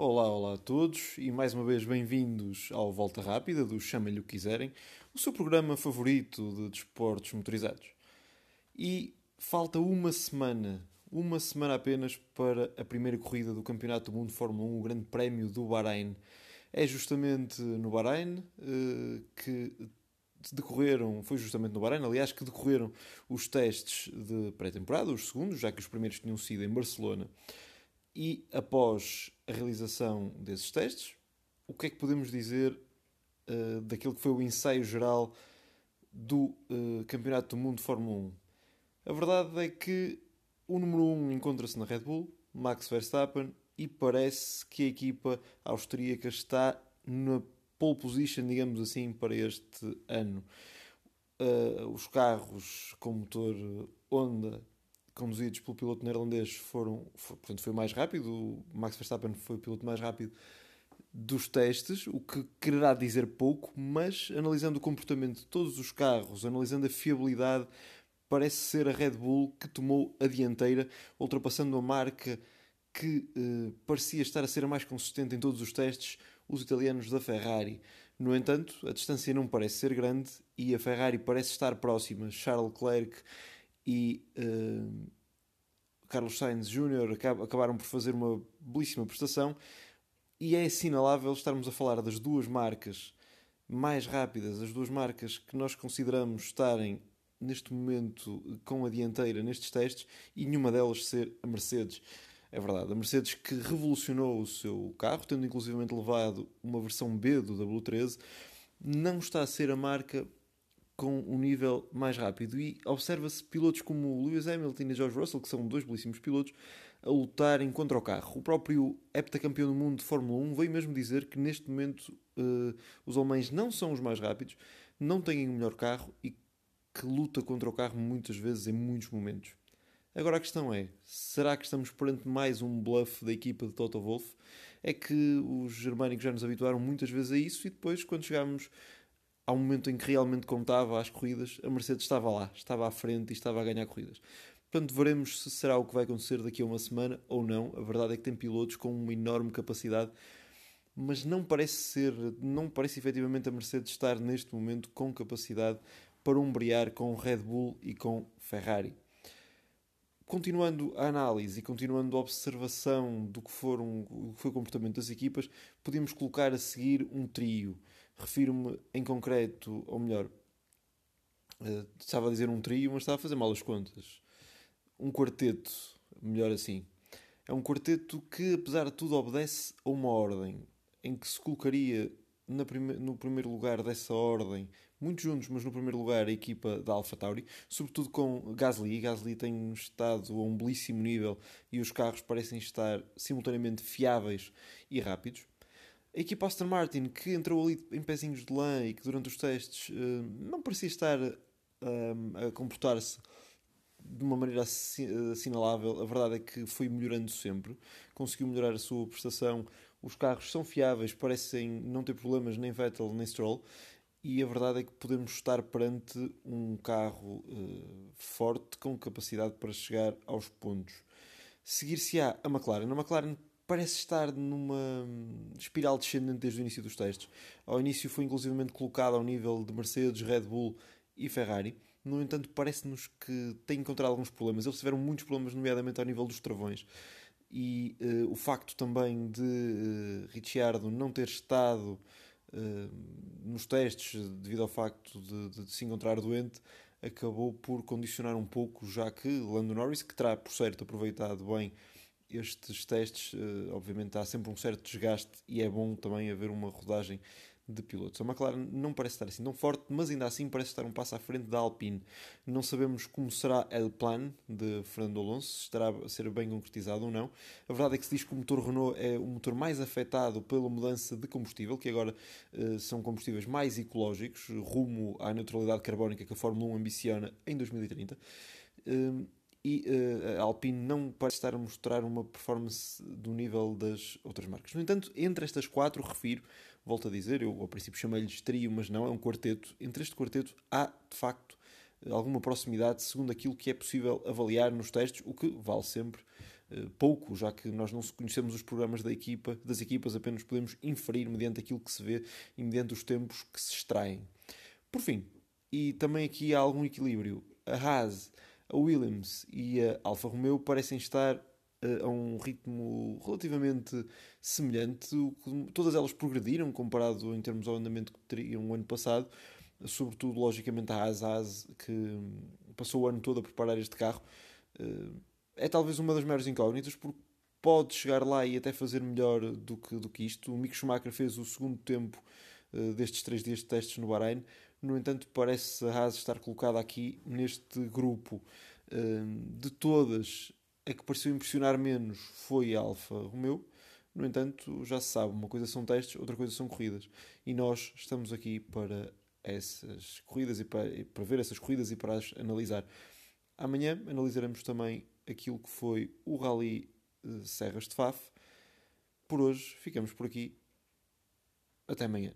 Olá, olá a todos e mais uma vez bem-vindos ao Volta Rápida do Chama-lhe o que quiserem, o seu programa favorito de desportos motorizados. E falta uma semana, uma semana apenas para a primeira corrida do Campeonato do Mundo de Fórmula 1, o Grande Prémio do Bahrein. É justamente no Bahrein eh, que decorreram, foi justamente no Bahrein, aliás, que decorreram os testes de pré-temporada, os segundos, já que os primeiros tinham sido em Barcelona. E após a realização desses testes, o que é que podemos dizer uh, daquilo que foi o ensaio geral do uh, Campeonato do Mundo de Fórmula 1? A verdade é que o número 1 encontra-se na Red Bull, Max Verstappen, e parece que a equipa austríaca está na pole position, digamos assim, para este ano. Uh, os carros com motor Honda conduzidos pelo piloto neerlandês foram, foi, portanto, foi mais rápido. O Max Verstappen foi o piloto mais rápido dos testes, o que quererá dizer pouco, mas analisando o comportamento de todos os carros, analisando a fiabilidade, parece ser a Red Bull que tomou a dianteira, ultrapassando a marca que eh, parecia estar a ser a mais consistente em todos os testes, os italianos da Ferrari. No entanto, a distância não parece ser grande e a Ferrari parece estar próxima. Charles Leclerc e uh, Carlos Sainz Jr. acabaram por fazer uma belíssima prestação e é assinalável estarmos a falar das duas marcas mais rápidas, as duas marcas que nós consideramos estarem neste momento com a dianteira nestes testes e nenhuma delas ser a Mercedes. É verdade, a Mercedes que revolucionou o seu carro, tendo inclusivamente levado uma versão B do W13, não está a ser a marca com um nível mais rápido. E observa-se pilotos como Lewis Hamilton e George Russell, que são dois belíssimos pilotos, a lutarem contra o carro. O próprio heptacampeão do mundo de Fórmula 1 veio mesmo dizer que neste momento uh, os alemães não são os mais rápidos, não têm o melhor carro e que luta contra o carro muitas vezes em muitos momentos. Agora a questão é, será que estamos perante mais um bluff da equipa de Toto Wolff? É que os germânicos já nos habituaram muitas vezes a isso e depois quando chegarmos ao momento em que realmente contava as corridas, a Mercedes estava lá, estava à frente e estava a ganhar corridas. Portanto, veremos se será o que vai acontecer daqui a uma semana ou não. A verdade é que tem pilotos com uma enorme capacidade, mas não parece ser, não parece efetivamente a Mercedes estar neste momento com capacidade para umbrear com Red Bull e com Ferrari. Continuando a análise e continuando a observação do que, foram, do que foi o comportamento das equipas, podemos colocar a seguir um trio Refiro-me em concreto, ou melhor, uh, estava a dizer um trio, mas estava a fazer mal as contas. Um quarteto, melhor assim. É um quarteto que, apesar de tudo, obedece a uma ordem, em que se colocaria prime no primeiro lugar dessa ordem, muito juntos, mas no primeiro lugar, a equipa da Alpha Tauri, sobretudo com Gasly. Gasly tem estado a um belíssimo nível e os carros parecem estar simultaneamente fiáveis e rápidos. A equipa Aston Martin, que entrou ali em pezinhos de lã e que durante os testes uh, não parecia estar uh, a comportar-se de uma maneira assinalável, a verdade é que foi melhorando sempre, conseguiu melhorar a sua prestação. Os carros são fiáveis, parecem não ter problemas nem Vettel nem Stroll, e a verdade é que podemos estar perante um carro uh, forte com capacidade para chegar aos pontos. Seguir-se-á a McLaren. A McLaren parece estar numa espiral descendente desde o início dos testes. Ao início foi inclusivamente colocado ao nível de Mercedes, Red Bull e Ferrari. No entanto, parece-nos que tem encontrado alguns problemas. Eles tiveram muitos problemas, nomeadamente ao nível dos travões. E uh, o facto também de uh, Ricciardo não ter estado uh, nos testes devido ao facto de, de, de se encontrar doente acabou por condicionar um pouco, já que Lando Norris, que terá por certo aproveitado bem estes testes, eh, obviamente, há sempre um certo desgaste e é bom também haver uma rodagem de pilotos. A McLaren não parece estar assim tão forte, mas ainda assim parece estar um passo à frente da Alpine. Não sabemos como será o plan de Fernando Alonso, se estará a ser bem concretizado ou não. A verdade é que se diz que o motor Renault é o motor mais afetado pela mudança de combustível, que agora uh, são combustíveis mais ecológicos, rumo à neutralidade carbónica que a Fórmula 1 ambiciona em 2030. Uh, e uh, a Alpine não parece estar a mostrar uma performance do nível das outras marcas. No entanto, entre estas quatro, refiro, volto a dizer, eu ao princípio chamei-lhes trio, mas não, é um quarteto. Entre este quarteto há, de facto, alguma proximidade segundo aquilo que é possível avaliar nos testes, o que vale sempre pouco, já que nós não conhecemos os programas da equipa, das equipas, apenas podemos inferir mediante aquilo que se vê e mediante os tempos que se extraem. Por fim, e também aqui há algum equilíbrio, a Haas, a Williams e a Alfa Romeo parecem estar a um ritmo relativamente semelhante. Todas elas progrediram comparado em termos ao andamento que teriam o ano passado, sobretudo, logicamente, a Haas, Haas que passou o ano todo a preparar este carro é talvez uma das maiores incógnitas, porque pode chegar lá e até fazer melhor do que, do que isto. O Mick Schumacher fez o segundo tempo uh, destes três dias de testes no Bahrein. No entanto, parece a Haas estar colocada aqui neste grupo uh, de todas. A que pareceu impressionar menos foi a Alfa Romeo. No entanto, já se sabe, uma coisa são testes, outra coisa são corridas. E nós estamos aqui para essas corridas e para, para ver essas corridas e para as analisar. Amanhã analisaremos também aquilo que foi o Rally Serras de Faf. Por hoje ficamos por aqui. Até amanhã.